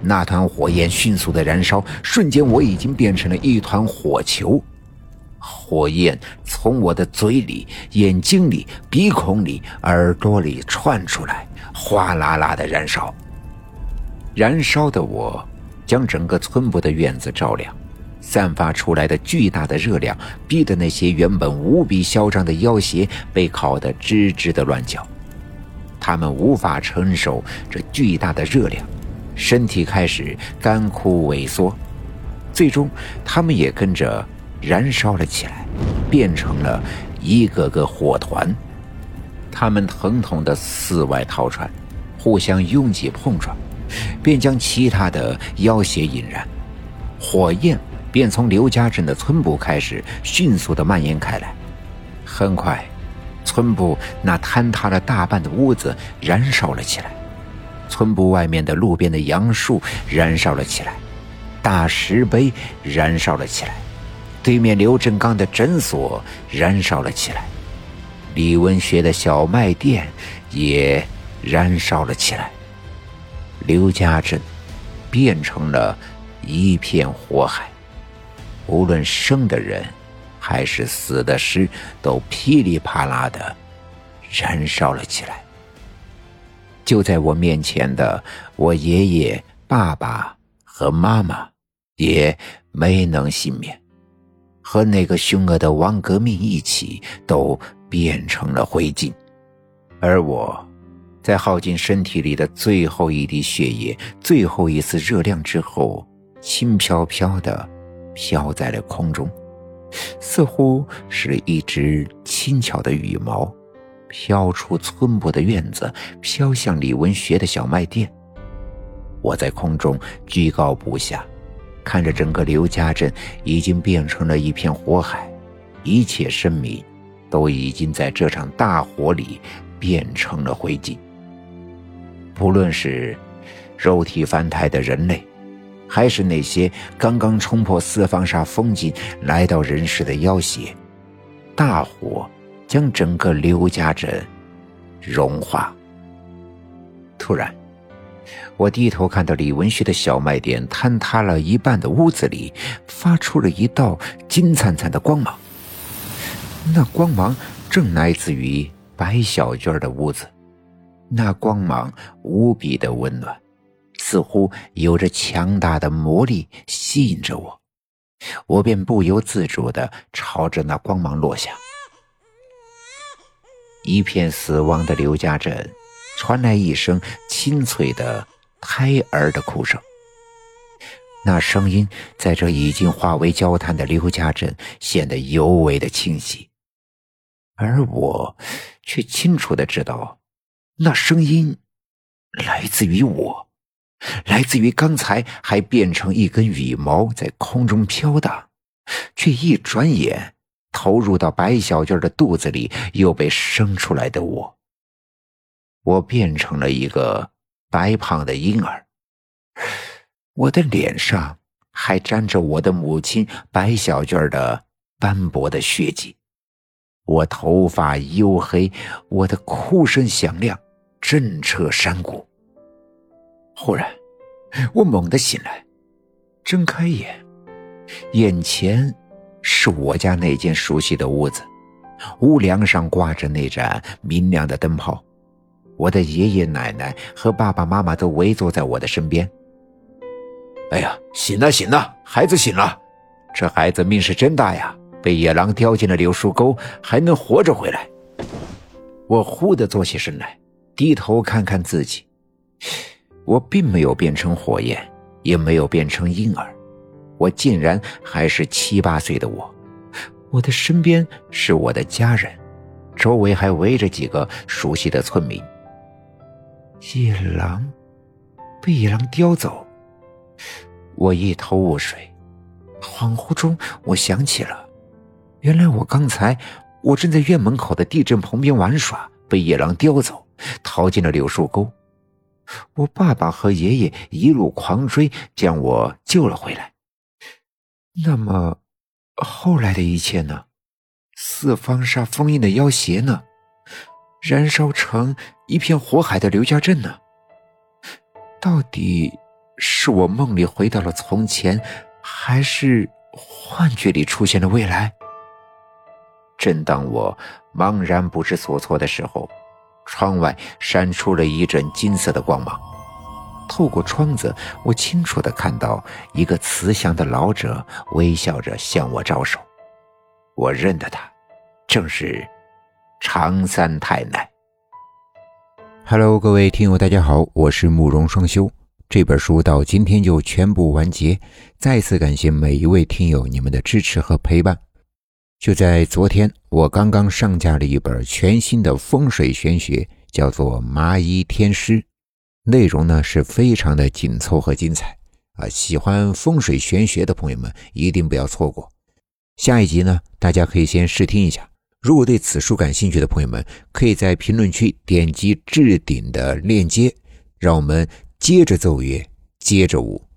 那团火焰迅速的燃烧，瞬间我已经变成了一团火球。火焰从我的嘴里、眼睛里、鼻孔里、耳朵里窜出来，哗啦啦的燃烧。燃烧的我，将整个村部的院子照亮。散发出来的巨大的热量，逼得那些原本无比嚣张的妖邪被烤得吱吱的乱叫。他们无法承受这巨大的热量，身体开始干枯萎缩，最终他们也跟着燃烧了起来，变成了一个个火团。他们疼痛的四外逃窜，互相拥挤碰撞，便将其他的妖邪引燃，火焰。便从刘家镇的村部开始迅速的蔓延开来，很快，村部那坍塌了大半的屋子燃烧了起来，村部外面的路边的杨树燃烧了起来，大石碑燃烧了起来，对面刘振刚的诊所燃烧了起来，李文学的小卖店也燃烧了起来，刘家镇变成了一片火海。无论生的人，还是死的尸，都噼里啪啦的燃烧了起来。就在我面前的我爷爷、爸爸和妈妈，也没能幸免，和那个凶恶的王革命一起，都变成了灰烬。而我，在耗尽身体里的最后一滴血液、最后一丝热量之后，轻飘飘的。飘在了空中，似乎是一只轻巧的羽毛，飘出村部的院子，飘向李文学的小卖店。我在空中居高不下，看着整个刘家镇已经变成了一片火海，一切生命都已经在这场大火里变成了灰烬。不论是肉体凡胎的人类。还是那些刚刚冲破四方煞封禁来到人世的妖邪，大火将整个刘家镇融化。突然，我低头看到李文旭的小卖店坍塌了一半的屋子里，发出了一道金灿灿的光芒。那光芒正来自于白小娟的屋子，那光芒无比的温暖。似乎有着强大的魔力吸引着我，我便不由自主的朝着那光芒落下。一片死亡的刘家镇，传来一声清脆的胎儿的哭声。那声音在这已经化为焦炭的刘家镇显得尤为的清晰，而我却清楚的知道，那声音来自于我。来自于刚才还变成一根羽毛在空中飘荡，却一转眼投入到白小娟的肚子里又被生出来的我。我变成了一个白胖的婴儿，我的脸上还沾着我的母亲白小娟的斑驳的血迹，我头发黝黑，我的哭声响亮，震彻山谷。忽然，我猛地醒来，睁开眼，眼前是我家那间熟悉的屋子，屋梁上挂着那盏明亮的灯泡，我的爷爷奶奶和爸爸妈妈都围坐在我的身边。哎呀，醒了醒了，孩子醒了，这孩子命是真大呀，被野狼叼进了柳树沟，还能活着回来。我忽地坐起身来，低头看看自己。我并没有变成火焰，也没有变成婴儿，我竟然还是七八岁的我。我的身边是我的家人，周围还围着几个熟悉的村民。野狼被野狼叼走，我一头雾水。恍惚中，我想起了，原来我刚才我正在院门口的地震旁边玩耍，被野狼叼走，逃进了柳树沟。我爸爸和爷爷一路狂追，将我救了回来。那么，后来的一切呢？四方煞封印的妖邪呢？燃烧成一片火海的刘家镇呢？到底是我梦里回到了从前，还是幻觉里出现了未来？正当我茫然不知所措的时候，窗外闪出了一阵金色的光芒。透过窗子，我清楚地看到一个慈祥的老者微笑着向我招手。我认得他，正是常三太奶。Hello，各位听友，大家好，我是慕容双修。这本书到今天就全部完结，再次感谢每一位听友你们的支持和陪伴。就在昨天，我刚刚上架了一本全新的风水玄学，叫做《麻衣天师》。内容呢是非常的紧凑和精彩啊！喜欢风水玄学的朋友们一定不要错过。下一集呢，大家可以先试听一下。如果对此书感兴趣的朋友们，可以在评论区点击置顶的链接，让我们接着奏乐，接着舞。